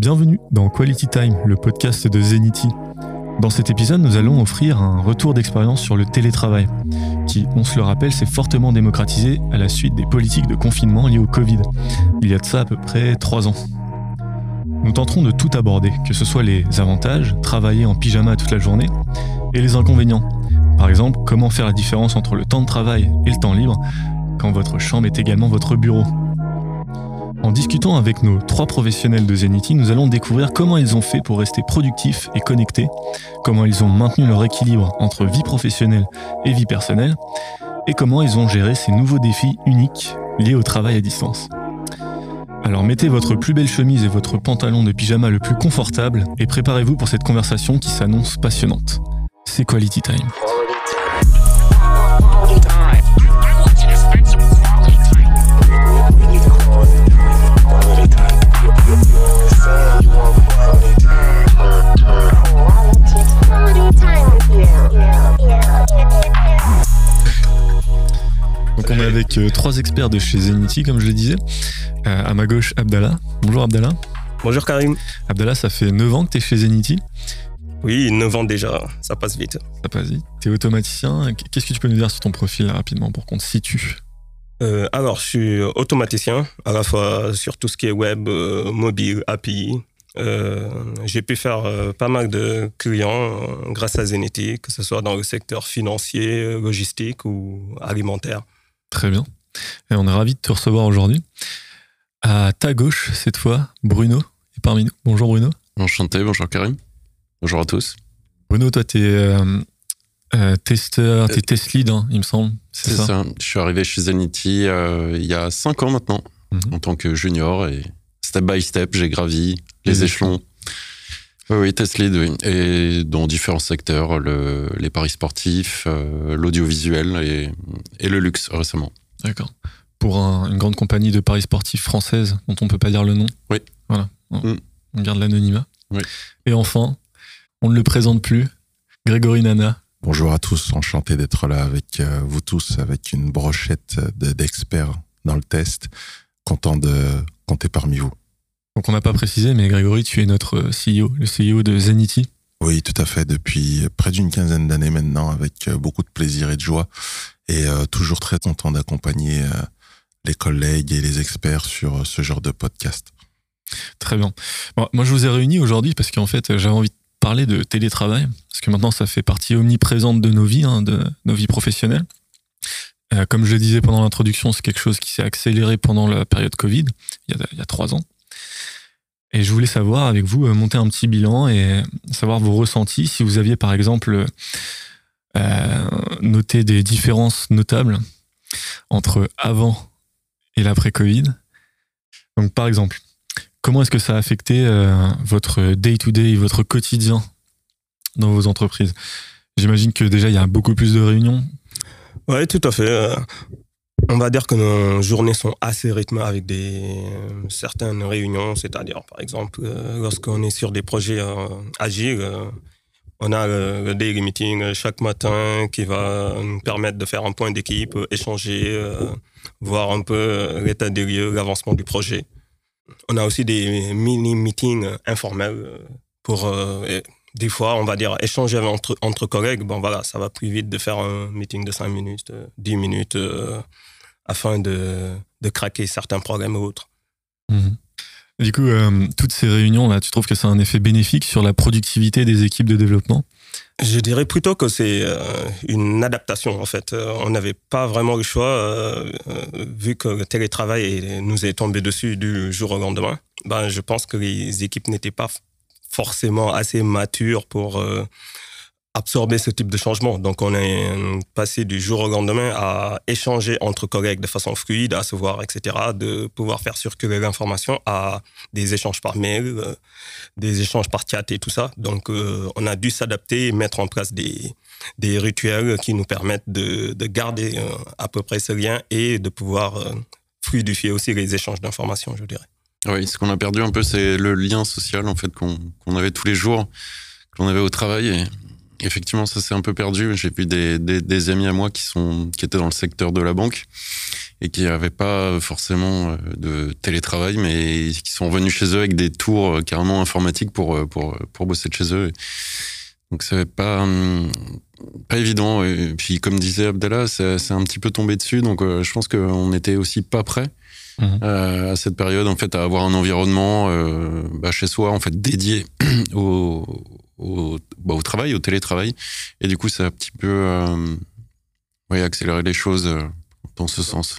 Bienvenue dans Quality Time, le podcast de Zenity. Dans cet épisode, nous allons offrir un retour d'expérience sur le télétravail, qui, on se le rappelle, s'est fortement démocratisé à la suite des politiques de confinement liées au Covid. Il y a de ça à peu près trois ans. Nous tenterons de tout aborder, que ce soit les avantages, travailler en pyjama toute la journée, et les inconvénients. Par exemple, comment faire la différence entre le temps de travail et le temps libre, quand votre chambre est également votre bureau. En discutant avec nos trois professionnels de Zenity, nous allons découvrir comment ils ont fait pour rester productifs et connectés, comment ils ont maintenu leur équilibre entre vie professionnelle et vie personnelle, et comment ils ont géré ces nouveaux défis uniques liés au travail à distance. Alors mettez votre plus belle chemise et votre pantalon de pyjama le plus confortable et préparez-vous pour cette conversation qui s'annonce passionnante. C'est Quality Time. Donc on est avec euh, trois experts de chez Zenity, comme je le disais. Euh, à ma gauche, Abdallah. Bonjour Abdallah. Bonjour Karim. Abdallah, ça fait 9 ans que tu es chez Zenity. Oui, 9 ans déjà, ça passe vite. Ça passe vite. Tu es automaticien. Qu'est-ce que tu peux nous dire sur ton profil là, rapidement pour qu'on te situe? Euh, alors, je suis automaticien, à la fois sur tout ce qui est web, euh, mobile, API. Euh, J'ai pu faire euh, pas mal de clients euh, grâce à Zenity, que ce soit dans le secteur financier, logistique ou alimentaire. Très bien. Et on est ravis de te recevoir aujourd'hui. À ta gauche, cette fois, Bruno est parmi nous. Bonjour Bruno. Enchanté, bonjour Karim. Bonjour à tous. Bruno, toi, tu es testeur, tu es test lead, hein, il me semble. C'est ça. Je suis arrivé chez Zenity euh, il y a 5 ans maintenant, Mhm. en tant que junior, et step by step, j'ai gravi les Les échelons. Oui, test lead, oui. Et dans différents secteurs, le- les paris sportifs, euh, l'audiovisuel et, et le luxe récemment. D'accord. Pour un- une grande compagnie de paris sportifs française dont on ne peut pas dire le nom. Oui. Voilà. On, Mm. on garde l'anonymat. Oui. Et enfin, on ne le présente plus, Grégory Nana. Bonjour à tous, enchanté d'être là avec euh, vous tous, avec une brochette de- d'experts dans le test. Content de compter parmi vous. Donc on n'a pas précisé, mais Grégory, tu es notre CEO, le CEO de Zenity. Oui, tout à fait, depuis près d'une quinzaine d'années maintenant, avec euh, beaucoup de plaisir et de joie, et euh, toujours très content d'accompagner euh, les collègues et les experts sur euh, ce genre de podcast. Très bien. Bon, moi, je vous ai réunis aujourd'hui parce qu'en fait, j'avais envie de parler de télétravail, parce que maintenant, ça fait partie omniprésente de nos vies, hein, de nos vies professionnelles. Euh, comme je le disais pendant l'introduction, c'est quelque chose qui s'est accéléré pendant la période Covid, il y, a, il y a trois ans. Et je voulais savoir avec vous, euh, monter un petit bilan et savoir vos ressentis, si vous aviez par exemple euh, noté des différences notables entre avant et l'après-Covid. Donc par exemple, Comment est-ce que ça a affecté euh, votre day-to-day, votre quotidien dans vos entreprises? J'imagine que déjà, il y a beaucoup plus de réunions. Oui, tout à fait. On va dire que nos journées sont assez rythmées avec des euh, certaines réunions, c'est-à-dire par exemple euh, lorsqu'on est sur des projets euh, agiles, euh, on a le, daily meeting chaque matin qui va nous permettre de faire un point d'équipe, échanger, voir un peu l'état des lieux, l'avancement du projet. On a aussi des mini-meetings informels pour des fois, on va dire, échanger entre, entre collègues. Bon, voilà, ça va plus vite de faire un meeting de 5 minutes, euh, 10 minutes, afin de, de craquer certains problèmes ou autres. Mhm. Du coup, euh, toutes ces réunions-là, tu trouves que ça a un effet bénéfique sur la productivité des équipes de développement? Je dirais plutôt que c'est euh, une adaptation, en fait. Euh, on n'avait pas vraiment le choix, vu que le télétravail nous est tombé dessus du jour au lendemain. Ben, je pense que les équipes n'étaient pas forcément assez matures pour absorber ce type de changement. Donc, on est euh, passé du jour au lendemain à échanger entre collègues de façon fluide, à se voir, etc., de pouvoir faire circuler l'information à des échanges par mail, euh, des échanges par chat et tout ça. Donc, euh, on a dû s'adapter et mettre en place des, rituels qui nous permettent de, de garder à peu près ce lien et de pouvoir fluidifier aussi les échanges d'informations, je dirais. Oui, ce qu'on a perdu un peu, c'est le lien social en fait qu'on avait tous les jours, qu'on avait au travail. Effectivement, ça s'est un peu perdu. J'ai vu des, des, des amis à moi qui sont qui étaient dans le secteur de la banque et qui n'avaient pas forcément de télétravail, mais qui sont venus chez eux avec des tours carrément informatiques pour, pour, pour bosser de chez eux. Donc c'est pas hum, pas évident. Et puis comme disait Abdallah, c'est un petit peu tombé dessus. Donc je pense qu'on n'était aussi pas prêt mhm. à cette période en fait à avoir un environnement bah, chez soi en fait dédié au, au, bah, au travail, au télétravail. Et du coup, ça a un petit peu euh, accéléré les choses euh, dans ce sens.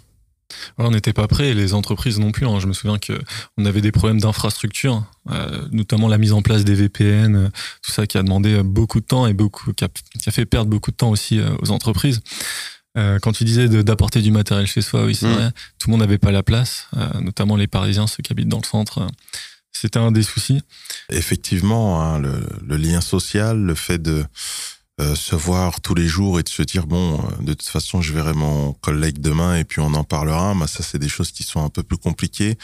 on n'était pas prêts, les entreprises non plus. Hein. Je me souviens qu'on avait des problèmes d'infrastructure, euh, notamment la mise en place des VPN, tout ça qui a demandé beaucoup de temps et beaucoup, qui a, fait perdre beaucoup de temps aussi aux entreprises. quand tu disais d'apporter du matériel chez soi, oui, c'est mmh. vrai, tout le monde n'avait pas la place, notamment les Parisiens, ceux qui habitent dans le centre. C'était un des soucis. Effectivement, hein, le, lien social, le fait de euh, se voir tous les jours et de se dire bon, euh, de toute façon, je verrai mon collègue demain et puis on en parlera. Mais ça, c'est des choses qui sont un peu plus compliquées.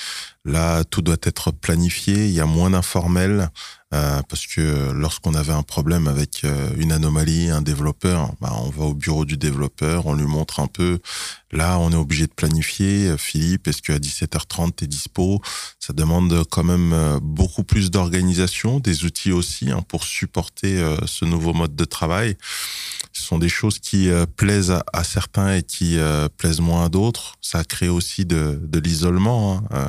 Là, tout doit être planifié. Il y a moins d'informel. Euh, parce que lorsqu'on avait un problème avec euh, une anomalie, un développeur, bah, on va au bureau du développeur, on lui montre un peu. Là, on est obligé de planifier. Euh, Philippe, est-ce qu'à 17h30, tu es dispo? Ça demande quand même beaucoup plus d'organisation, des outils aussi hein, pour supporter ce nouveau mode de travail. Ce sont des choses qui plaisent à, certains et qui plaisent moins à d'autres. Ça crée aussi de, l'isolement hein,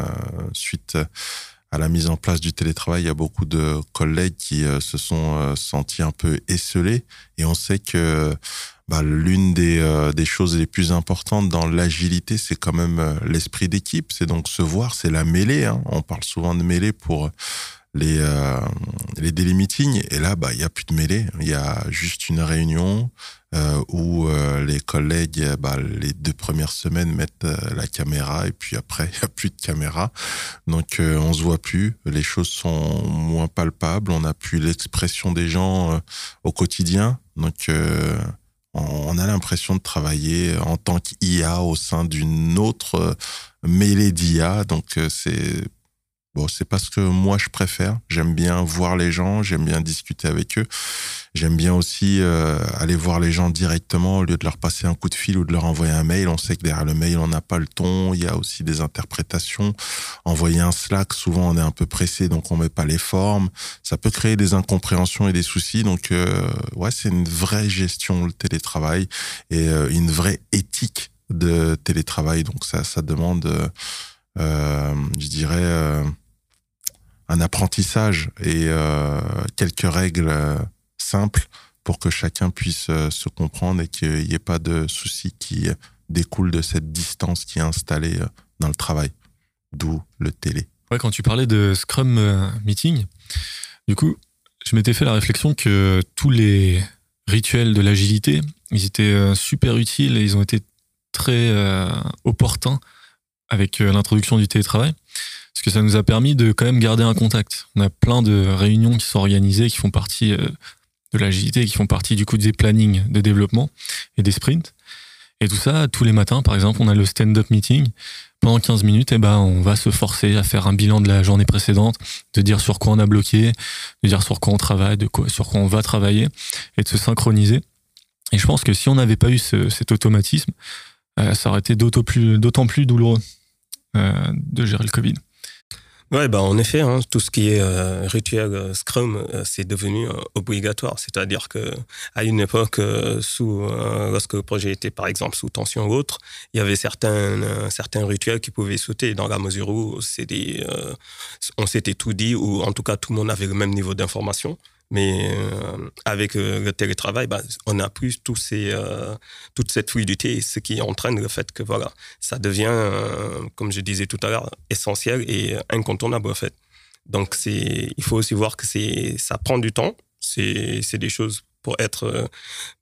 suite à la mise en place du télétravail, il y a beaucoup de collègues qui euh, se sont euh, sentis un peu esselés et on sait que bah, l'une des, euh, des, choses les plus importantes dans l'agilité, c'est quand même l'esprit d'équipe. C'est donc se voir, c'est la mêlée. Hein. On parle souvent de mêlée pour les, les daily meetings. Et là, bah, il y a plus de mêlée. Il y a juste une réunion euh, où euh, les collègues, bah, les deux premières semaines, mettent euh, la caméra et puis après, il n'y a plus de caméra. Donc, on se voit plus. Les choses sont moins palpables. On n'a plus l'expression des gens au quotidien. Donc, on a l'impression de travailler en tant qu'IA au sein d'une autre mêlée d'IA. Donc, c'est Bon, c'est parce que moi je préfère. J'aime bien voir les gens, j'aime bien discuter avec eux. J'aime bien aussi euh, aller voir les gens directement au lieu de leur passer un coup de fil ou de leur envoyer un mail. On sait que derrière le mail, on n'a pas le ton. Il y a aussi des interprétations. Envoyer un Slack, souvent on est un peu pressé, donc on met pas les formes. Ça peut créer des incompréhensions et des soucis. Donc euh, ouais, c'est une vraie gestion le télétravail et euh, une vraie éthique de télétravail. Donc ça, ça demande, je dirais un apprentissage et euh, quelques règles euh, simples pour que chacun puisse euh, se comprendre et qu'il n'y ait pas de soucis qui découlent de cette distance qui est installée dans le travail, d'où le télé. Ouais, quand tu parlais de Scrum Meeting, du coup, je m'étais fait la réflexion que tous les rituels de l'agilité, ils étaient super utiles et ils ont été très opportuns avec l'introduction du télétravail. Parce que ça nous a permis de quand même garder un contact. On a plein de réunions qui sont organisées, qui font partie euh, de l'agilité, qui font partie du coup des plannings de développement et des sprints. Et tout ça, tous les matins, par exemple, on a le stand-up meeting. Pendant 15 minutes, eh ben, on va se forcer à faire un bilan de la journée précédente, de dire sur quoi on a bloqué, de dire sur quoi on travaille, de quoi, sur quoi on va travailler, et de se synchroniser. Et je pense que si on n'avait pas eu cet automatisme, euh, ça aurait été d'autant plus, plus douloureux euh, de gérer le Covid. Ouais, bah en effet, hein, tout ce qui est euh, rituel euh, Scrum, euh, c'est devenu obligatoire. C'est-à-dire que à une époque, sous lorsque le projet était par exemple sous tension ou autre, il y avait certains certains rituels qui pouvaient sauter dans la mesure où des, on s'était tout dit ou en tout cas tout le monde avait le même niveau d'information. Mais euh, avec euh, le télétravail, bah, on a plus euh, toute cette fluidité, ce qui entraîne le fait que voilà, ça devient, comme je disais tout à l'heure, essentiel et incontournable en fait. Donc il faut aussi voir que ça prend du temps. C'est des choses pour être euh,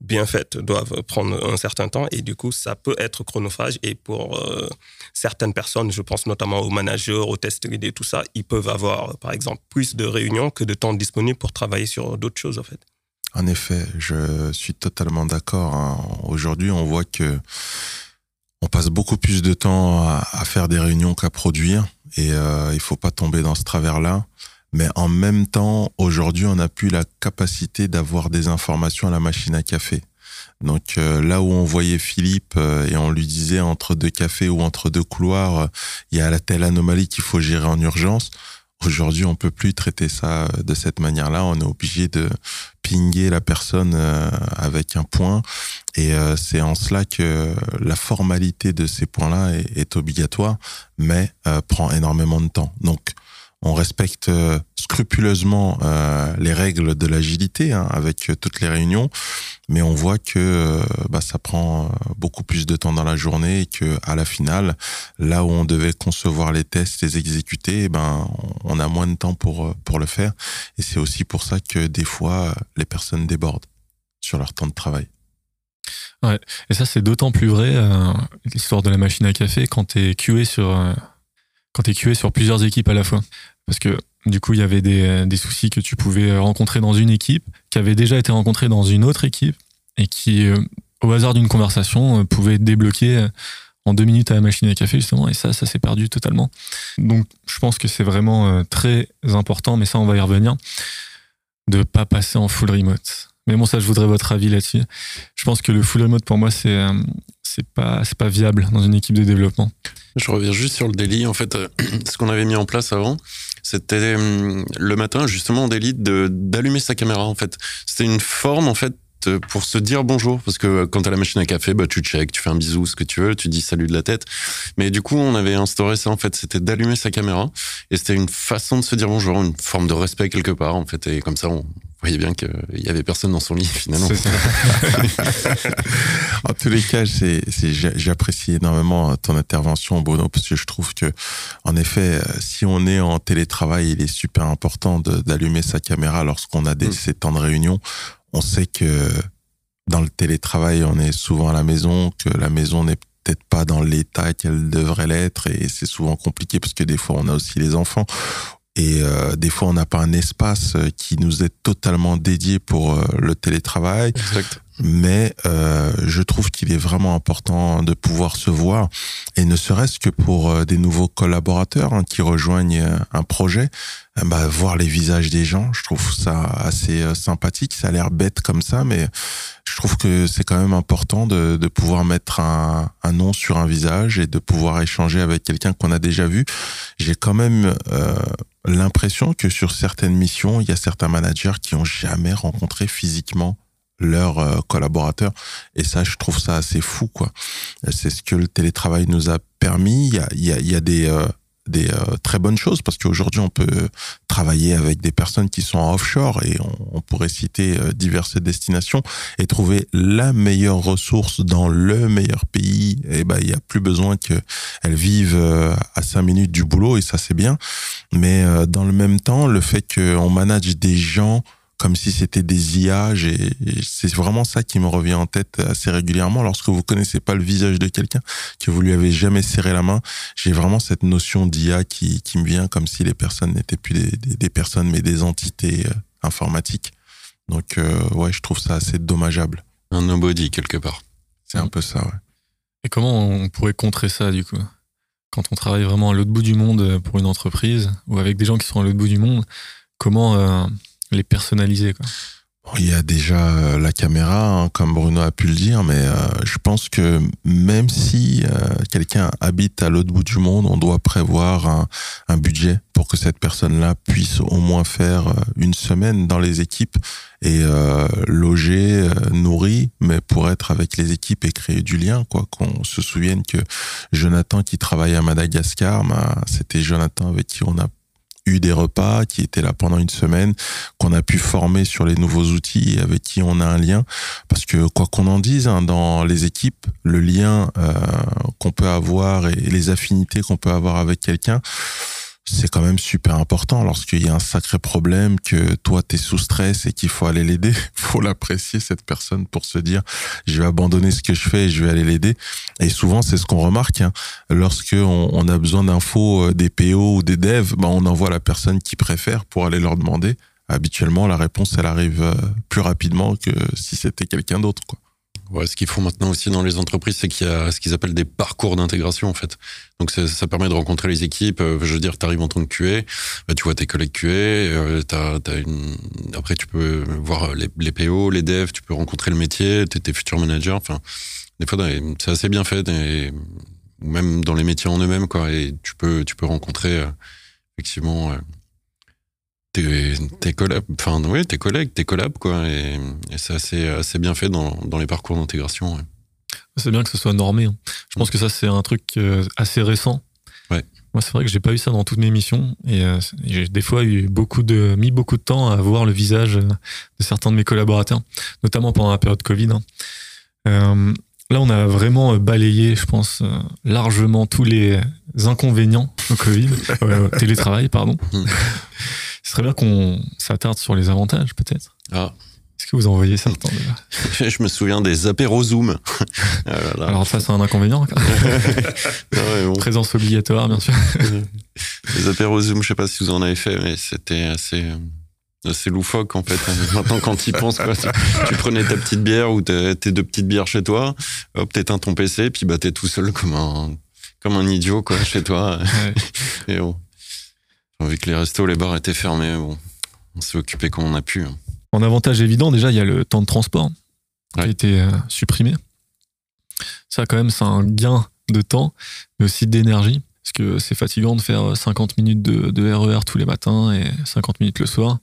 bien faites doivent prendre un certain temps et du coup ça peut être chronophage et pour euh, certaines personnes, je pense notamment aux managers, aux test lead tout ça, ils peuvent avoir par exemple plus de réunions que de temps disponible pour travailler sur d'autres choses en fait. En effet, je suis totalement d'accord. Hein. Aujourd'hui, on voit que on passe beaucoup plus de temps à, faire des réunions qu'à produire et euh, il faut pas tomber dans ce travers-là. Mais en même temps, aujourd'hui, on n'a plus la capacité d'avoir des informations à la machine à café. Donc là où on voyait Philippe et on lui disait entre deux cafés ou entre deux couloirs, il y a la telle anomalie qu'il faut gérer en urgence. Aujourd'hui, on peut plus traiter ça de cette manière-là. On est obligé de pinguer la personne euh, avec un point. Et euh, c'est en cela que la formalité de ces points-là est, obligatoire, mais euh, prend énormément de temps. Donc, on respecte euh, scrupuleusement euh, les règles de l'agilité hein, avec euh, toutes les réunions, mais on voit que bah, ça prend beaucoup plus de temps dans la journée et que à la finale, là où on devait concevoir les tests, les exécuter, eh ben on a moins de temps pour pour le faire. Et c'est aussi pour ça que des fois les personnes débordent sur leur temps de travail. Ouais. Et ça c'est d'autant plus vrai l'histoire de la machine à café quand sur quand tu es QA sur plusieurs équipes à la fois. Parce que du coup, il y avait des, des, soucis que tu pouvais rencontrer dans une équipe, qui avaient déjà été rencontrés dans une autre équipe, et qui, euh, au hasard d'une conversation, euh, pouvaient débloquer euh, en deux minutes à la machine à café, justement, et ça, ça s'est perdu totalement. Donc, je pense que c'est vraiment très important, mais ça, on va y revenir, de pas passer en full remote. Mais bon, ça, je voudrais votre avis là-dessus. Je pense que le full remote, pour moi, c'est c'est pas pas viable dans une équipe de développement. Je reviens juste sur le daily. En fait, euh, ce qu'on avait mis en place avant, c'était hum, le matin justement en daily d'allumer sa caméra. En fait, c'était une forme en fait pour se dire bonjour parce que quand t'as la machine à café bah tu check tu fais un bisou ce que tu veux tu dis salut de la tête. Mais du coup on avait instauré ça en fait. C'était d'allumer sa caméra et c'était une façon de se dire bonjour une forme de respect quelque part en fait. Et comme ça on, voyez bien qu'il y avait personne dans son lit finalement. en tous les cas, j'apprécie énormément ton intervention, Bruno, parce que je trouve que, en effet, si on est en télétravail, il est super important d'allumer sa caméra lorsqu'on a des, mm. ces temps de réunion. On sait que dans le télétravail, on est souvent à la maison, que la maison n'est peut-être pas dans l'état qu'elle devrait l'être et c'est souvent compliqué parce que des fois on a aussi les enfants et euh, des fois, on n'a pas un espace euh, qui nous est totalement dédié pour euh, le télétravail. Exact. Mais euh, je trouve qu'il est vraiment important de pouvoir se voir, et ne serait-ce que pour des nouveaux collaborateurs hein, qui rejoignent un projet, bah, voir les visages des gens, je trouve ça assez sympathique. Ça a l'air bête comme ça, mais je trouve que c'est quand même important de, pouvoir mettre un, nom sur un visage et de pouvoir échanger avec quelqu'un qu'on a déjà vu. J'ai quand même l'impression que sur certaines missions, il y a certains managers qui ont jamais rencontré physiquement leurs euh, collaborateurs. Et ça je trouve ça assez fou quoi. C'est ce que le télétravail nous a permis. Il y a, il y a, il y a des euh, des euh, très bonnes choses parce qu'aujourd'hui on peut travailler avec des personnes qui sont offshore et on, pourrait citer euh, diverses destinations et trouver la meilleure ressource dans le meilleur pays. Et ben il y a plus besoin qu'elles vivent euh, à cinq minutes du boulot et ça c'est bien. Mais dans le même temps le fait qu'on manage des gens comme si c'était des IA. C'est vraiment ça qui me revient en tête assez régulièrement. Lorsque vous connaissez pas le visage de quelqu'un, que vous lui avez jamais serré la main, j'ai vraiment cette notion d'IA qui, qui me vient comme si les personnes n'étaient plus des, des, personnes, mais des entités euh, informatiques. Donc, euh, ouais, je trouve ça assez dommageable. Un nobody, quelque part. C'est un peu ça, ouais. Et comment on pourrait contrer ça, du coup? Quand on travaille vraiment à l'autre bout du monde pour une entreprise, ou avec des gens qui sont à l'autre bout du monde, comment... Euh, les personnaliser. Quoi. il y a déjà euh, la caméra, hein, comme Bruno a pu le dire, mais euh, je pense que même si euh, quelqu'un habite à l'autre bout du monde, on doit prévoir un, budget pour que cette personne-là puisse au moins faire une semaine dans les équipes et loger, nourrir, mais pour être avec les équipes et créer du lien, quoi. Qu'on se souvienne que Jonathan qui travaille à Madagascar, bah, c'était Jonathan avec qui on a eu des repas, qui étaient là pendant une semaine, qu'on a pu former sur les nouveaux outils et avec qui on a un lien. Parce que quoi qu'on en dise, hein, dans les équipes, le lien euh, qu'on peut avoir et les affinités qu'on peut avoir avec quelqu'un, c'est quand même super important lorsqu'il y a un sacré problème que toi t'es sous stress et qu'il faut aller l'aider. Faut l'apprécier cette personne pour se dire je vais abandonner ce que je fais et je vais aller l'aider. Et souvent c'est ce qu'on remarque hein. a besoin d'infos euh, des PO ou des devs bah on envoie la personne qui préfère pour aller leur demander. Habituellement la réponse elle arrive euh, plus rapidement que si c'était quelqu'un d'autre quoi Ouais, ce qu'ils font maintenant aussi dans les entreprises, c'est qu'il y a ce qu'ils appellent des parcours d'intégration en fait. Donc ça, permet de rencontrer les équipes. Euh, je veux dire, tu arrives en tant que QA, bah, tu vois tes collègues QA, euh, après tu peux voir les, les, PO, les devs, tu peux rencontrer le métier, tes, tes futurs managers. Enfin, des fois c'est assez bien fait, même dans les métiers en eux-mêmes quoi. Et tu peux tu peux rencontrer euh, effectivement tes, tes collabs, enfin oui, tes collègues, tes collabs quoi. Et, et c'est assez assez bien fait dans, dans les parcours d'intégration. Ouais. C'est bien que ce soit normé. Hein. Je pense que ça, c'est un truc euh, assez récent. Ouais. Moi, c'est vrai que j'ai pas eu ça dans toutes mes missions. Et euh, j'ai des fois eu beaucoup de, mis beaucoup de temps à voir le visage de certains de mes collaborateurs, notamment pendant la période Covid. Hein. Euh, là, on a vraiment balayé, je pense, euh, largement tous les inconvénients au Covid, euh, télétravail, pardon. Ce serait bien qu'on s'attarde sur les avantages, peut-être. Ah. Est-ce que vous en voyez certains Je me souviens des apéros Zoom. ah Alors ça, c'est un inconvénient. ouais, bon. Présence obligatoire, bien sûr. les apéros Zoom, je sais pas si vous en avez fait, mais c'était assez assez loufoque en fait. Maintenant, quand tu y penses, quoi, tu, tu, prenais ta petite bière ou tes deux petites bières chez toi, hop, t'éteins ton PC, puis bah t'es tout seul comme un comme un idiot quoi chez toi. Ouais. Et bon, vu que les restos, les bars étaient fermés, bon, on s'est occupé comme on a pu. Hein. En avantage évident, déjà, il y a le temps de transport qui a été euh, supprimé. Ça, quand même, c'est un gain de temps, mais aussi d'énergie. Parce que c'est fatigant de faire 50 minutes de, de, RER tous les matins et 50 minutes le soir.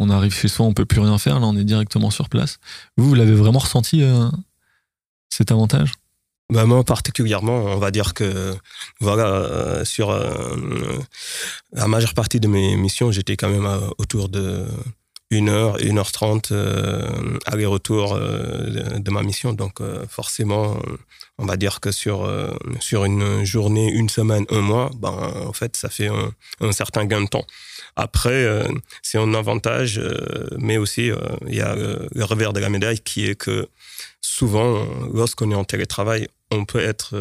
On arrive chez soi, on peut plus rien faire. Là, on est directement sur place. Vous, vous l'avez vraiment ressenti, euh, cet avantage? Bah moi particulièrement, on va dire que voilà euh, sur euh, la majeure partie de mes missions, j'étais quand même autour de une heure, une heure trente euh, aller-retour euh, de ma mission. Donc euh, forcément, on va dire que sur sur une journée, une semaine, un mois, ben en fait, ça fait un, un certain gain de temps. Après, c'est un avantage, mais aussi il y a le revers de la médaille qui est que souvent, lorsqu'on est en télétravail, on peut être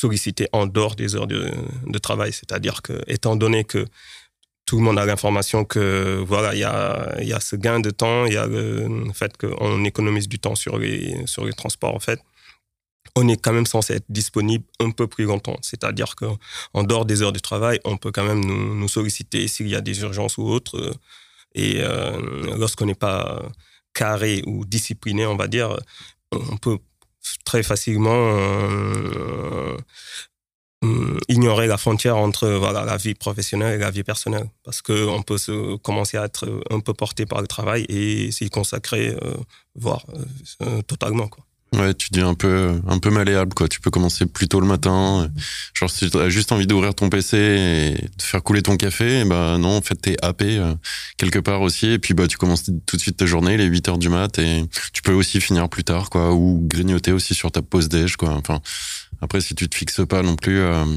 sollicité en dehors des heures de, travail. C'est-à-dire que, étant donné que tout le monde a l'information que voilà, il y a, y a ce gain de temps, il y a le fait qu'on économise du temps sur les, sur les transports, en fait. On est quand même censé être disponible un peu plus longtemps. C'est-à-dire qu'en dehors des heures de travail, on peut quand même nous, nous solliciter s'il y a des urgences ou autres. Et euh, lorsqu'on n'est pas carré ou discipliné, on va dire, on peut très facilement euh, ignorer la frontière entre voilà, la vie professionnelle et la vie personnelle. Parce qu'on peut se, commencer à être un peu porté par le travail et s'y consacrer, euh, voire euh, totalement. Quoi. Ouais, tu dis un peu, un peu malléable, quoi. Tu peux commencer plus tôt le matin. Genre, si tu as juste envie d'ouvrir ton PC et de faire couler ton café, bah non, en fait, t'es happé euh, quelque part aussi. Et puis, bah, tu commences tout de suite ta journée, les 8 heures du mat, et tu peux aussi finir plus tard, quoi, ou grignoter aussi sur ta pause déj, quoi. Enfin, après, si tu te fixes pas non plus, euh, euh,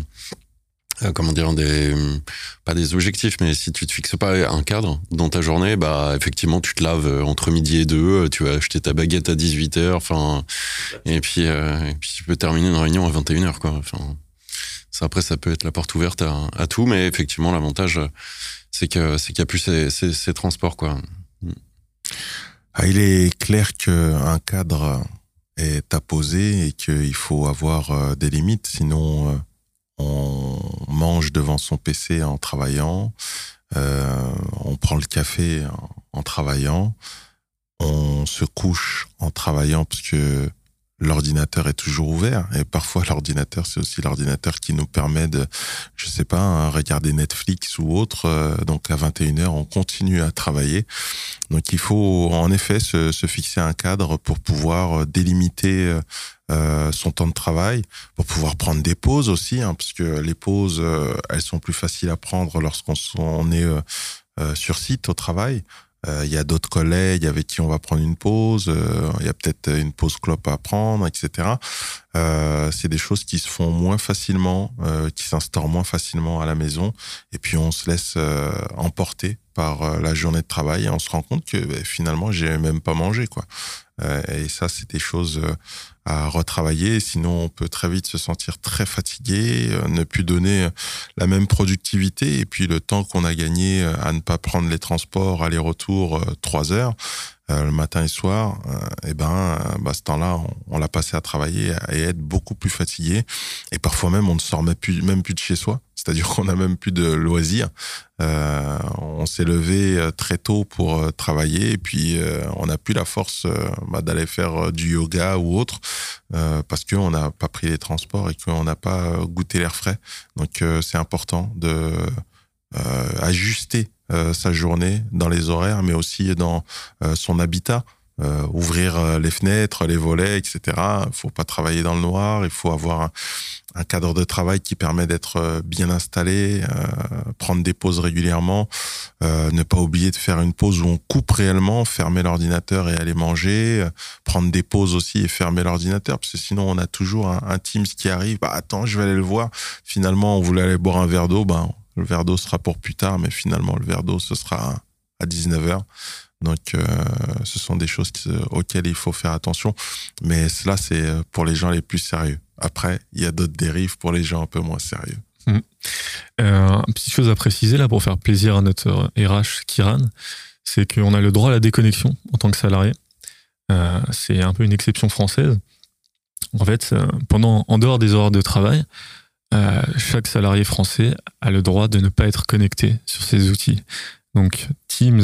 comment dire, des, pas des objectifs, mais si tu te fixes pas un cadre dans ta journée, bah, effectivement, tu te laves euh, entre midi et deux, tu vas acheter ta baguette à 18 heures, enfin, et puis, euh, et puis tu peux terminer une réunion à 21 heures, quoi. Enfin, ça, après, ça peut être la porte ouverte à, à tout, mais effectivement, l'avantage, c'est que, c'est qu'il n'y a plus ces, ces, ces transports, quoi. Ah, il est clair qu'un cadre est apposé et qu'il faut avoir des limites, sinon on mange devant son PC en travaillant, euh, on prend le café en, en, travaillant, on se couche en travaillant parce que l'ordinateur est toujours ouvert. Et parfois l'ordinateur c'est aussi l'ordinateur qui nous permet de je sais pas hein, regarder Netflix ou autre. Euh, donc à 21h on continue à travailler. Donc il faut en effet se, fixer un cadre pour pouvoir délimiter euh, son temps de travail pour pouvoir prendre des pauses aussi hein, parce que les pauses euh, elles sont plus faciles à prendre lorsqu'on est euh, sur site au travail il euh, y a d'autres collègues avec qui on va prendre une pause, il euh, y a peut-être une pause clope à prendre, etc. Euh, c'est des choses qui se font moins facilement, euh, qui s'instaurent moins facilement à la maison, et puis on se laisse emporter par la journée de travail et on se rend compte que bah, finalement j'ai même pas mangé quoi. Et ça, c'est des choses à retravailler. Sinon, on peut très vite se sentir très fatigué, ne plus donner la même productivité. Et puis, le temps qu'on a gagné à ne pas prendre les transports aller-retour trois heures, le matin et soir, et eh ben, bah, ce temps-là, on, l'a passé à travailler et être beaucoup plus fatigué. Et parfois même, on ne sort même plus de chez soi. C'est-à-dire qu'on n'a même plus de loisirs. Euh, on s'est levé euh, très tôt pour euh, travailler et puis on n'a plus la force bah, d'aller faire du yoga ou autre parce qu'on n'a pas pris les transports et qu'on n'a pas goûté l'air frais. Donc c'est important de ajuster sa journée dans les horaires, mais aussi dans son habitat. Euh, ouvrir euh, les fenêtres, les volets, etc. Il faut pas travailler dans le noir. Il faut avoir un, cadre de travail qui permet d'être euh, bien installé, prendre des pauses régulièrement, ne pas oublier de faire une pause où on coupe réellement, fermer l'ordinateur et aller manger, prendre des pauses aussi et fermer l'ordinateur, parce que sinon on a toujours un, un Teams qui arrive. Bah attends, je vais aller le voir. Finalement, on voulait aller boire un verre d'eau. Ben le verre d'eau sera pour plus tard, mais finalement le verre d'eau ce sera à 19h. Donc, euh, ce sont des choses auxquelles il faut faire attention. Mais cela, c'est euh, pour les gens les plus sérieux. Après, il y a d'autres dérives pour les gens un peu moins sérieux. Mmh. Euh, petite chose à préciser là pour faire plaisir à notre RH Kiran, c'est qu'on a le droit à la déconnexion en tant que salarié. Euh, c'est un peu une exception française. En fait, pendant, en dehors des horaires de travail, chaque salarié français a le droit de ne pas être connecté sur ces outils. Donc Teams,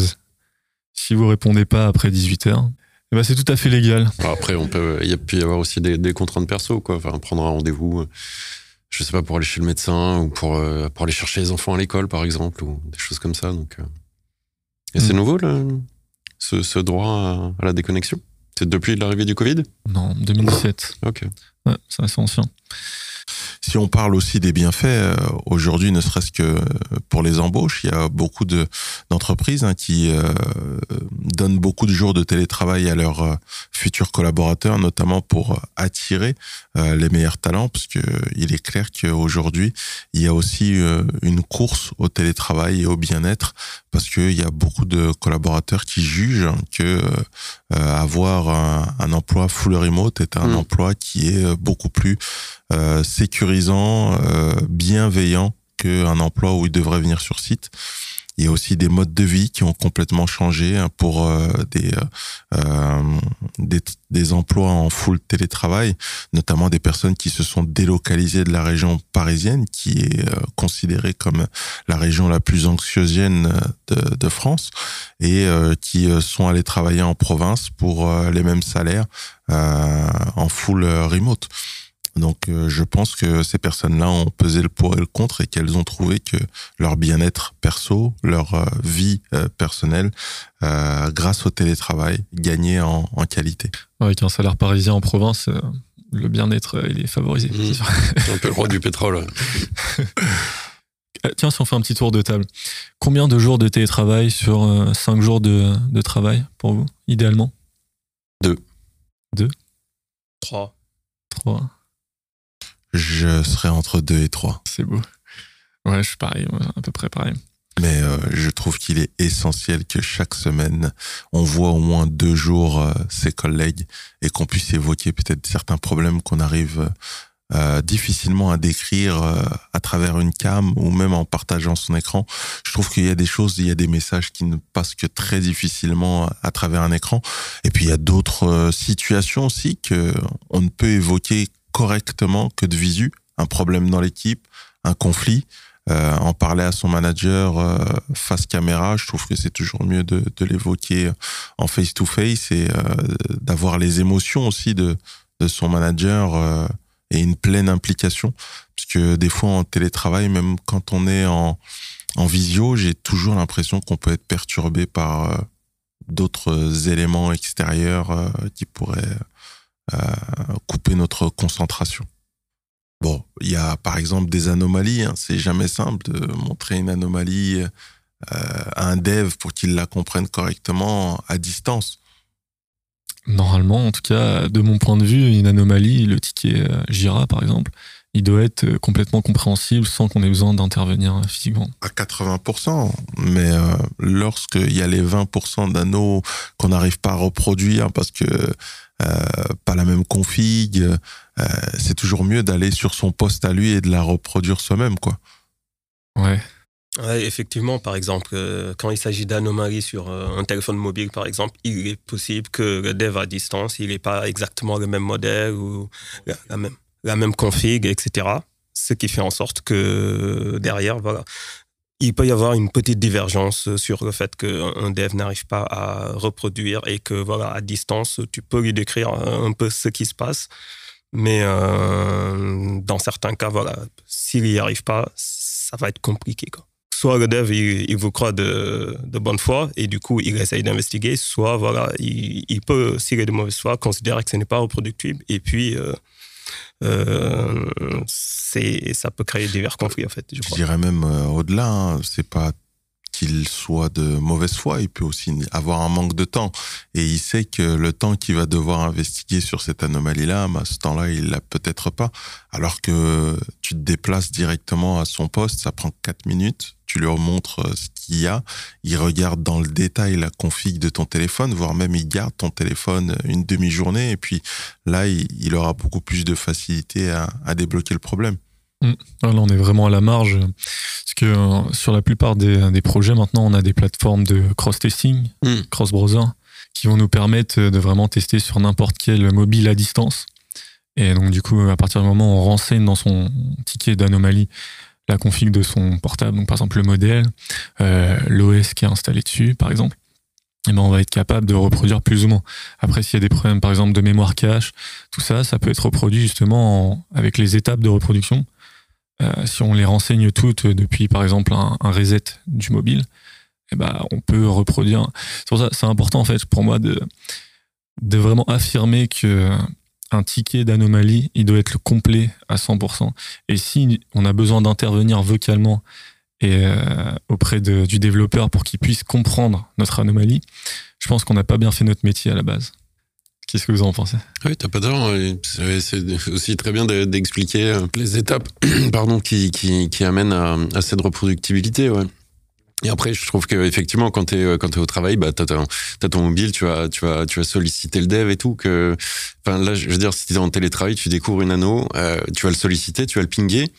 si vous répondez pas après 18 h eh ben c'est tout à fait légal. Après, on peut, il peut y avoir aussi des, contraintes perso, quoi. Enfin, prendre un rendez-vous, euh, je sais pas, pour aller chez le médecin ou pour, euh, pour aller chercher les enfants à l'école, par exemple, ou des choses comme ça. Donc, euh. Et c'est mm. nouveau, ce, ce, droit à, la déconnexion? C'est depuis l'arrivée du Covid? Non, 2017. Ok. Ouais, ça c'est ancien. Si on parle aussi des bienfaits, euh, aujourd'hui, ne serait-ce que pour les embauches, il y a beaucoup de d'entreprises hein, qui euh, donnent beaucoup de jours de télétravail à leurs euh, futurs collaborateurs, notamment pour attirer les meilleurs talents, parce que il est clair qu'aujourd'hui, il y a aussi une course au télétravail et au bien-être, parce qu'il y a beaucoup de collaborateurs qui jugent que avoir un, emploi full remote est un mmh. emploi qui est beaucoup plus euh, sécurisant, euh, bienveillant qu'un emploi où il devrait venir sur site. Il y a aussi des modes de vie qui ont complètement changé hein, pour euh, des, des, des emplois en full télétravail, notamment des personnes qui se sont délocalisées de la région parisienne, qui est considérée comme la région la plus anxiogène de, de France, et qui sont allées travailler en province pour les mêmes salaires en full remote. Donc euh, je pense que ces personnes-là ont pesé le pour et le contre et qu'elles ont trouvé que leur bien-être perso, leur euh, vie euh, personnelle, grâce au télétravail, gagnait en, qualité. Avec un salaire parisien en province, le bien-être, il est favorisé. C'est un peu le roi du pétrole. Tiens, si on fait un petit tour de table. Combien de jours de télétravail sur 5 jours de, de travail pour vous, idéalement? Deux. Deux? Trois. Trois. Je serais entre deux et trois. C'est beau. Ouais, je suis pareil, à peu près pareil. Mais euh, je trouve qu'il est essentiel que chaque semaine, on voit au moins deux jours euh, ses collègues et qu'on puisse évoquer peut-être certains problèmes qu'on arrive euh, difficilement à décrire à travers une cam ou même en partageant son écran. Je trouve qu'il y a des choses, il y a des messages qui ne passent que très difficilement à travers un écran. Et puis il y a d'autres situations aussi que on ne peut évoquer correctement que de visu, un problème dans l'équipe, un conflit. Euh, en parler à son manager euh, face caméra, je trouve que c'est toujours mieux de, de l'évoquer en face to face et euh, d'avoir les émotions aussi de, de son manager euh, et une pleine implication. Parce que des fois en télétravail, même quand on est en, en visio, j'ai toujours l'impression qu'on peut être perturbé par euh, d'autres éléments extérieurs qui pourraient couper notre concentration. Bon, il y a par exemple des anomalies. Hein. C'est jamais simple de montrer une anomalie euh, à un dev pour qu'il la comprenne correctement à distance. Normalement, en tout cas, de mon point de vue, une anomalie, le ticket Jira par exemple, il doit être euh, complètement compréhensible sans qu'on ait besoin d'intervenir euh, physiquement. À 80%, mais euh, lorsqu'il y a les 20% d'anneaux qu'on n'arrive pas à reproduire parce que pas la même config, c'est toujours mieux d'aller sur son poste à lui et de la reproduire soi-même, quoi. Ouais. Ouais, effectivement, par exemple, quand il s'agit d'anomalies sur un téléphone mobile, par exemple, il est possible que le dev à distance, il n'ait pas exactement le même modèle ou la même la même config, etc. Ce qui fait en sorte que derrière, voilà, il peut y avoir une petite divergence sur le fait qu'un dev n'arrive pas à reproduire et que voilà, à distance, tu peux lui décrire un peu ce qui se passe. Mais euh, dans certains cas, voilà, s'il n'y arrive pas, ça va être compliqué. Quoi. Soit le dev, il, vous croit de, bonne foi et du coup, il essaye d'investiguer, soit voilà, il, peut, s'il est de mauvaise foi, considérer que ce n'est pas reproductible et puis euh, c'est ça peut créer divers conflits en fait. Je, dirais même euh, au-delà, hein, c'est pas qu'il soit de mauvaise foi, il peut aussi avoir un manque de temps. Et il sait que le temps qu'il va devoir investiguer sur cette anomalie-là, bah, ce temps-là, il l'a peut-être pas. Alors que tu te déplaces directement à son poste, ça prend 4 minutes tu leur montres euh, ce qu'il y a, il regarde dans le détail la config de ton téléphone, voire même il garde ton téléphone une demi-journée, et puis là, il, aura beaucoup plus de facilité à, débloquer le problème. Mmh. Là, on est vraiment à la marge, parce que euh, sur la plupart des, projets, maintenant, on a des plateformes de cross-testing, mmh. cross-browser, qui vont nous permettre de vraiment tester sur n'importe quel mobile à distance. Et donc, du coup, à partir du moment où on renseigne dans son ticket d'anomalie la config de son portable, donc par exemple le modèle, euh, l'OS qui est installé dessus, par exemple, et eh ben on va être capable de reproduire plus ou moins. Après, s'il y a des problèmes, par exemple, de mémoire cache, tout ça, ça peut être reproduit justement avec les étapes de reproduction. Euh, si on les renseigne toutes depuis, par exemple, un, reset du mobile, eh ben, on peut reproduire. C'est c'est important en fait pour moi de de vraiment affirmer que un ticket d'anomalie, il doit être le complet à 100%. Et si on a besoin d'intervenir vocalement et euh, auprès du développeur pour qu'il puisse comprendre notre anomalie, je pense qu'on n'a pas bien fait notre métier à la base. Qu'est-ce que vous en pensez? Oui, t'as pas tort. C'est aussi très bien d'expliquer euh, les étapes pardon, qui, amènent à, cette reproductibilité. Ouais. Et après, je trouve qu'effectivement, quand tu es, quand es au travail, bah, tu as, ton mobile, tu vas, solliciter le dev et tout. Que, enfin, là, je veux dire, si tu es en télétravail, tu découvres une anneau, euh, tu vas le solliciter, tu vas le pinguer.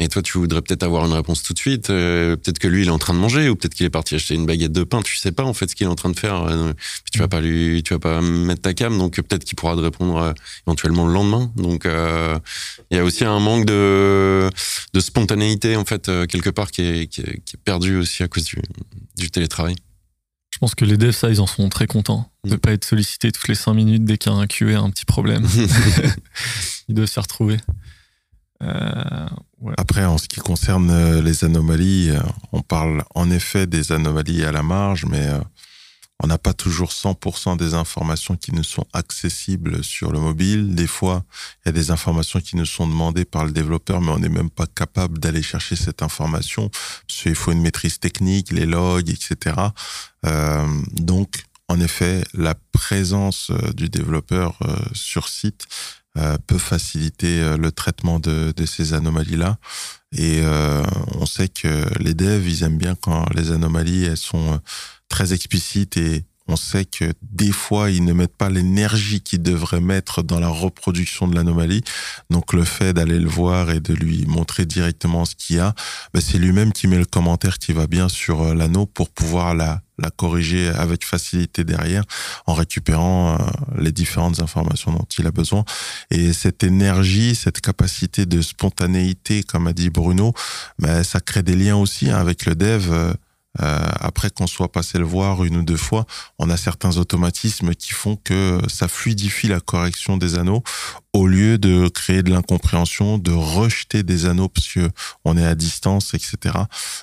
Et toi, tu voudrais peut-être avoir une réponse tout de suite. Euh, peut-être que lui, il est en train de manger, ou peut-être qu'il est parti acheter une baguette de pain. Tu sais pas en fait ce qu'il est en train de faire. Euh, tu vas pas lui, tu vas pas mettre ta cam, donc peut-être qu'il pourra te répondre euh, éventuellement le lendemain. Donc il y a aussi un manque de, de spontanéité en fait quelque part qui est, qui est, qui est perdu aussi à cause du, du télétravail. Je pense que les devs, ça, ils en sont très contents de ne mm. pas être sollicités toutes les cinq minutes dès qu'il y a un QA un petit problème. ils doivent s'y retrouver. Euh, Après, en ce qui concerne euh, les anomalies, euh, on parle en effet des anomalies à la marge, mais on n'a pas toujours 100% des informations qui nous sont accessibles sur le mobile. Des fois, il y a des informations qui nous sont demandées par le développeur, mais on n'est même pas capable d'aller chercher cette information, parce qu'il faut une maîtrise technique, les logs, etc. donc, en effet, la présence du développeur sur site euh, peut faciliter euh, le traitement de, de ces anomalies-là. Et euh, on sait que les devs, ils aiment bien quand les anomalies, elles sont très explicites et on sait que des fois, ils ne mettent pas l'énergie qu'ils devraient mettre dans la reproduction de l'anomalie. Donc, le fait d'aller le voir et de lui montrer directement ce qu'il y a, ben, c'est lui-même qui met le commentaire qui va bien sur euh, l'anneau pour pouvoir la, la corriger avec facilité derrière en récupérant euh, les différentes informations dont il a besoin. Et cette énergie, cette capacité de spontanéité, comme a dit Bruno, ben, ça crée des liens aussi hein, avec le dev. Euh, après qu'on soit passé le voir une ou deux fois, on a certains automatismes qui font que ça fluidifie la correction des anneaux au lieu de créer de l'incompréhension, de rejeter des anneaux parce que on est à distance, etc.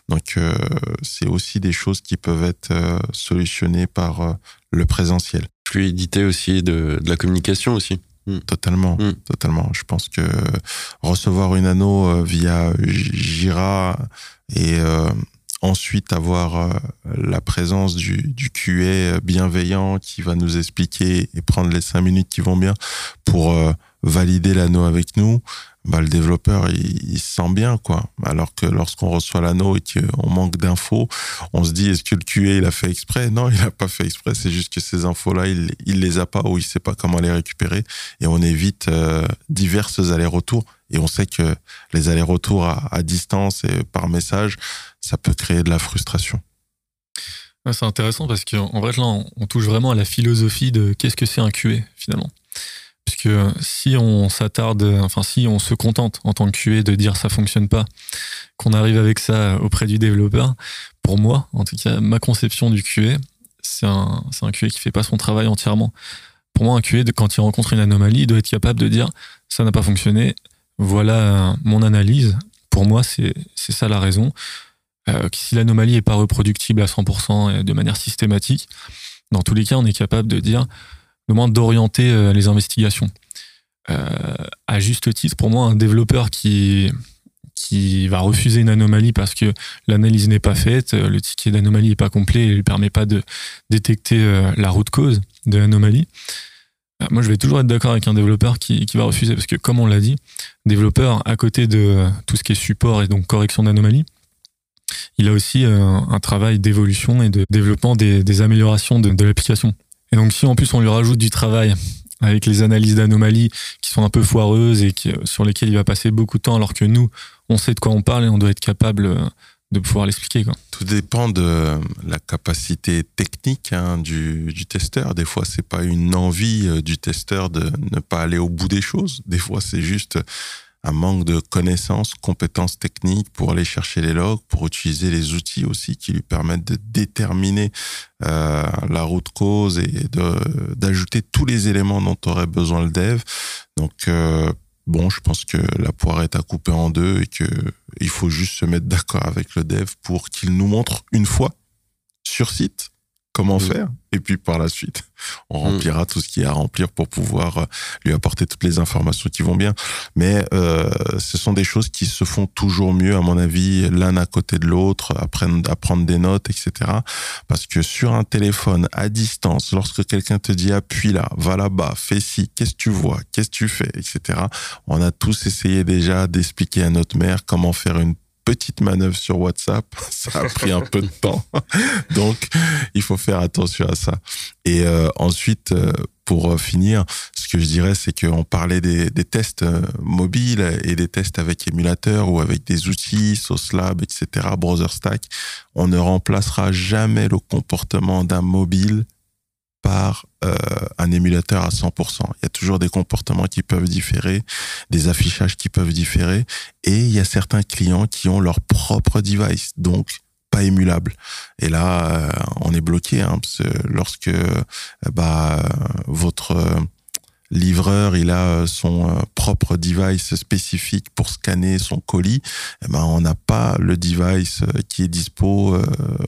Donc euh, c'est aussi des choses qui peuvent être euh, solutionnées par le présentiel. Fluidité aussi de, de la communication aussi. Hmm. Totalement, hmm. totalement. Je pense que recevoir une anneau via Jira et ensuite avoir euh, la présence du, du QA bienveillant qui va nous expliquer et prendre les cinq minutes qui vont bien pour euh, valider l'anneau avec nous, bah, le développeur, il, se sent bien, quoi. Alors que lorsqu'on reçoit l'anneau et qu'on manque d'infos, on se dit, est-ce que le QA, il a fait exprès? Non, il n'a pas fait exprès. C'est juste que ces infos-là, il, il les a pas ou il sait pas comment les récupérer. Et on évite euh, diverses allers-retours. Et on sait que les allers-retours à, distance et par message, ça peut créer de la frustration. c'est intéressant parce qu'en vrai, là, on touche vraiment à la philosophie de qu'est-ce que c'est un QA, finalement. Puisque si on s'attarde, enfin si on se contente en tant que QA de dire ça fonctionne pas, qu'on arrive avec ça auprès du développeur, pour moi, en tout cas, ma conception du QA, c'est un, c'est un QA qui fait pas son travail entièrement. Pour moi, un QA, quand il rencontre une anomalie, il doit être capable de dire ça n'a pas fonctionné, voilà mon analyse. Pour moi, c'est, ça la raison. Euh, si l'anomalie est pas reproductible à 100% et de manière systématique, dans tous les cas, on est capable de dire d'orienter euh, les investigations. Euh, à juste titre, pour moi, un développeur qui qui va refuser une anomalie parce que l'analyse n'est pas faite, euh, le ticket d'anomalie n'est pas complet et ne lui permet pas de détecter la route cause de l'anomalie. Moi, je vais toujours être d'accord avec un développeur qui, qui, va refuser parce que, comme on l'a dit, développeur, à côté de tout ce qui est support et donc correction d'anomalies, il a aussi un travail d'évolution et de développement des, des améliorations de l'application. Et donc si en plus on lui rajoute du travail avec les analyses d'anomalies qui sont un peu foireuses et qui, sur lesquelles il va passer beaucoup de temps, alors que nous, on sait de quoi on parle et on doit être capable euh, de pouvoir l'expliquer. Tout dépend de la capacité technique hein, du, du, testeur. Des fois, c'est pas une envie euh, du testeur de ne pas aller au bout des choses. Des fois, c'est juste un manque de connaissances, compétences techniques pour aller chercher les logs, pour utiliser les outils aussi qui lui permettent de déterminer euh, la route cause et d'ajouter tous les éléments dont aurait besoin le dev. Donc euh, bon, je pense que la poire est à couper en deux et que il faut juste se mettre d'accord avec le dev pour qu'il nous montre une fois sur site comment mm. faire. Et puis par la suite, on mm. remplira tout ce qu'il y a à remplir pour pouvoir euh, lui apporter toutes les informations qui vont bien. Mais euh, ce sont des choses qui se font toujours mieux, à mon avis, l'un à côté de l'autre, apprendre à prendre des notes, etc. Parce que sur un téléphone, à distance, lorsque quelqu'un te dit appuie là, va là-bas, fais ci, qu'est-ce que tu vois, qu'est-ce que tu fais, etc. On a tous essayé déjà d'expliquer à notre mère comment faire une petite manœuvre sur WhatsApp, ça a pris un peu de temps. Donc, il faut faire attention à ça. Et euh, ensuite, euh, pour finir, ce que je dirais, c'est qu'on parlait des, tests euh, mobiles et des tests avec émulateur ou avec des outils, SOSLab, etc., BrowserStack. On ne remplacera jamais le comportement d'un mobile par euh, un émulateur à 100%. Il y a toujours des comportements qui peuvent différer, des affichages qui peuvent différer, et il y a certains clients qui ont leur propre device, donc pas émulable. Et là, euh, on est bloqué, hein, parce que lorsque euh, bah, votre livreur, il a euh, son euh, propre device spécifique pour scanner son colis, eh ben on n'a pas le device euh, qui est dispo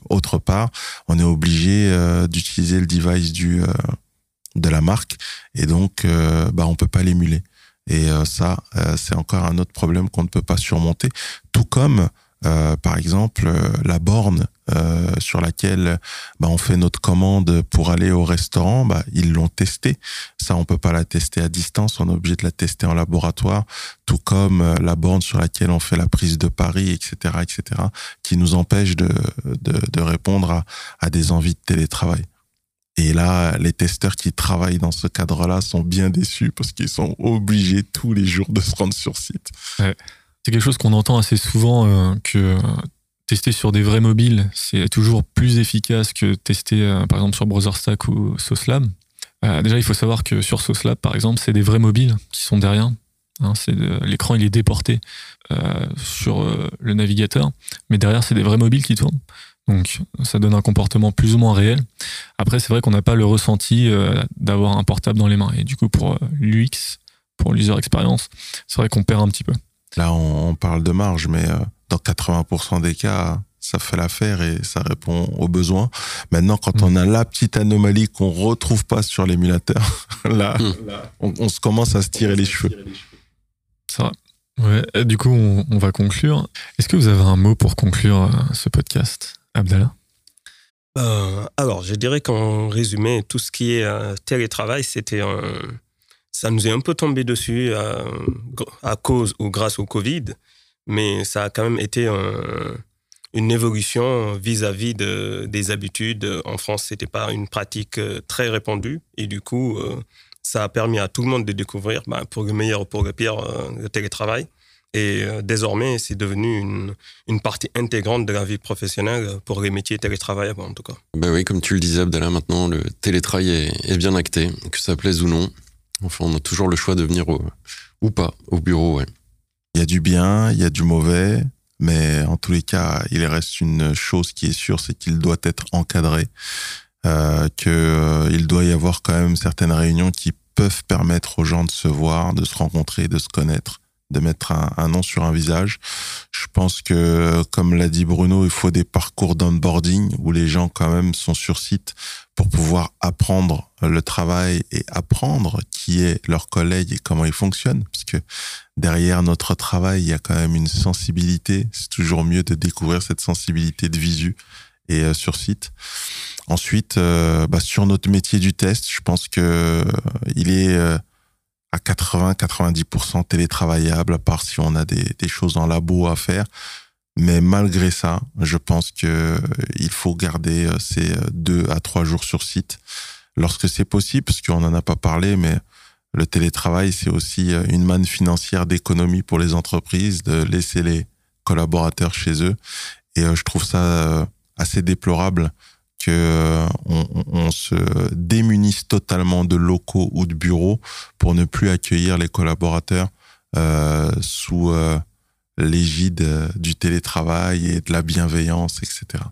autre part. On est obligé d'utiliser le device du de la marque et donc bah on peut pas l'émuler. Et ça, c'est encore un autre problème qu'on ne peut pas surmonter. Tout comme euh, par exemple, euh, la borne euh, sur laquelle bah, on fait notre commande pour aller au restaurant, bah, ils l'ont testé. Ça, on peut pas la tester à distance, on est obligé de la tester en laboratoire, tout comme la borne sur laquelle on fait la prise de Paris, etc., etc., qui nous empêche de, de, de répondre à, à des envies de télétravail. Et là, les testeurs qui travaillent dans ce cadre-là sont bien déçus parce qu'ils sont obligés tous les jours de se rendre sur site. Ouais. C'est quelque chose qu'on entend assez souvent euh, que tester sur des vrais mobiles, c'est toujours plus efficace que tester euh, par exemple sur BrowserStack ou SOSLab. Euh, déjà, il faut savoir que sur SOSLab, par exemple, c'est des vrais mobiles qui sont derrière. Hein, l'écran il est déporté sur le navigateur, mais derrière c'est des vrais mobiles qui tournent. Donc ça donne un comportement plus ou moins réel. Après c'est vrai qu'on n'a pas le ressenti d'avoir un portable dans les mains et du coup pour l'UX, pour l'user experience, c'est vrai qu'on perd un petit peu. Là, on, parle de marge, mais euh, dans 80% des cas, ça fait l'affaire et ça répond aux besoins. Maintenant, quand on a la petite anomalie qu'on retrouve pas sur l'émulateur, là, hmm. on, se commence à se tirer les cheveux. Ça Ouais, du coup, on, va conclure. Est-ce que vous avez un mot pour conclure euh, ce podcast, Abdallah? Euh, Alors, je dirais qu'en résumé, tout ce qui est télétravail, c'était un ça nous est un peu tombé dessus à, cause ou grâce au Covid, mais ça a quand même été une évolution vis-à-vis de, des habitudes. En France, c'était pas une pratique très répandue et du coup, ça a permis à tout le monde de découvrir, ben, pour le meilleur ou pour le pire, le télétravail. Et euh, désormais, c'est devenu une, une, partie intégrante de la vie professionnelle pour les métiers télétravaillables, en tout cas. Ben oui, comme tu le disais, Abdallah, maintenant, le télétravail est, bien acté, que ça plaise ou non. On a toujours le choix de venir ou pas au bureau. Il y a du bien, il y a du mauvais, mais en tous les cas, il reste une chose qui est sûre, c'est qu'il doit être encadré, euh, qu'il euh, doit y avoir quand même certaines réunions qui peuvent permettre aux gens de se voir, de se rencontrer, de se connaître de mettre un, nom sur un visage. Je pense que, comme l'a dit Bruno, il faut des parcours d'onboarding où les gens quand même sont sur site pour pouvoir apprendre le travail et apprendre qui est leur collègue et comment il fonctionne. Parce que derrière notre travail, il y a quand même une sensibilité. C'est toujours mieux de découvrir cette sensibilité de visu et euh, sur site. Ensuite, euh, bah, sur notre métier du test, je pense que euh, il est à 80-90% télétravaillable, à part si on a des, des, choses en labo à faire. Mais malgré ça, je pense que euh, il faut garder euh, ces euh, deux à trois jours sur site lorsque c'est possible, parce qu'on n'en a pas parlé, mais le télétravail, c'est aussi une manne financière d'économie pour les entreprises, de laisser les collaborateurs chez eux. Et je trouve ça assez déplorable que on, se démunisse totalement de locaux ou de bureaux pour ne plus accueillir les collaborateurs euh, sous euh, l'égide du télétravail et de la bienveillance, etc.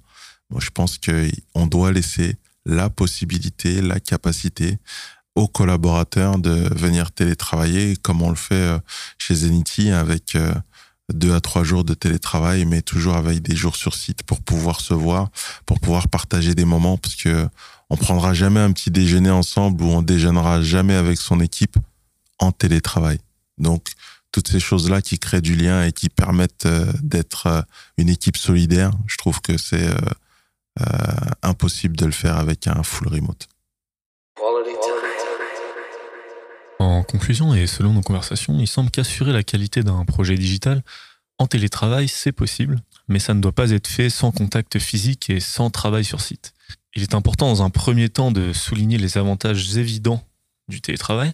Moi, je pense qu'on doit laisser la possibilité, la capacité aux collaborateurs de venir télétravailler comme on le fait chez Zenity avec deux à trois jours de télétravail, mais toujours avec des jours sur site pour pouvoir se voir, pour pouvoir partager des moments, parce que on prendra jamais un petit déjeuner ensemble ou on déjeunera jamais avec son équipe en télétravail. Donc, toutes ces choses-là qui créent du lien et qui permettent euh, d'être euh, une équipe solidaire, je trouve que c'est euh, impossible de le faire avec un full remote. En conclusion, et selon nos conversations, il semble qu'assurer la qualité d'un projet digital en télétravail, c'est possible, mais ça ne doit pas être fait sans contact physique et sans travail sur site. Il est important dans un premier temps de souligner les avantages évidents du télétravail,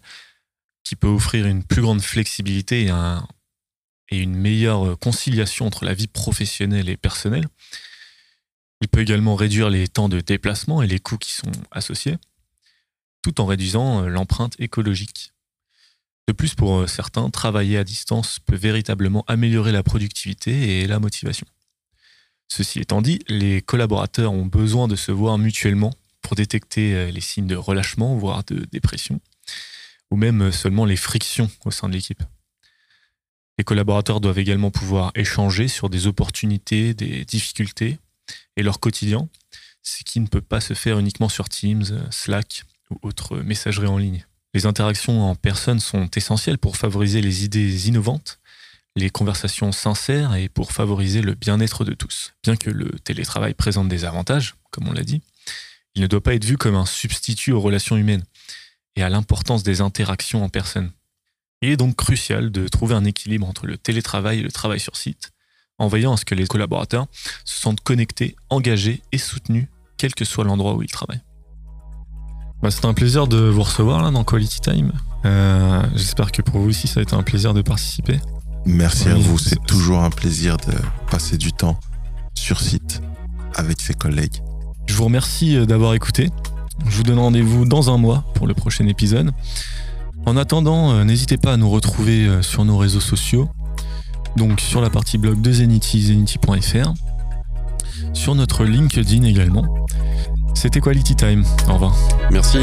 qui peut offrir une plus grande flexibilité et, et une meilleure conciliation entre la vie professionnelle et personnelle. Il peut également réduire les temps de déplacement et les coûts qui sont associés, tout en réduisant l'empreinte écologique. De plus, pour euh, certains, travailler à distance peut véritablement améliorer la productivité et la motivation. Ceci étant dit, les collaborateurs ont besoin de se voir mutuellement pour détecter euh, les signes de relâchement, voire de dépression, ou même seulement les frictions au sein de l'équipe. Les collaborateurs doivent également pouvoir échanger sur des opportunités, des difficultés et leur quotidien, ce qui ne peut pas se faire uniquement sur Teams, Slack ou autres messageries en ligne. Les interactions en personne sont essentielles pour favoriser les idées innovantes, les conversations sincères et pour favoriser le bien-être de tous. Bien que le télétravail présente des avantages, comme on l'a dit, il ne doit pas être vu comme un substitut aux relations humaines et à l'importance des interactions en personne. Il est donc crucial de trouver un équilibre entre le télétravail et le travail sur site, en veillant à ce que les collaborateurs se sentent connectés, engagés et soutenus, quel que soit l'endroit où ils travaillent. Bah, C'était un plaisir de vous recevoir là dans Quality Time. Euh, J'espère que pour vous aussi, ça a été un plaisir de participer. Merci à vous. C'est toujours un plaisir de passer du temps sur site avec ses collègues. Je vous remercie euh, d'avoir écouté. Je vous donne rendez-vous dans un mois pour le prochain épisode. En attendant, euh, n'hésitez pas à nous retrouver euh, sur nos réseaux sociaux. Donc sur la partie blog de Zenity, zenity.fr. Sur notre LinkedIn également. C'était Quality Time. Au revoir. Merci.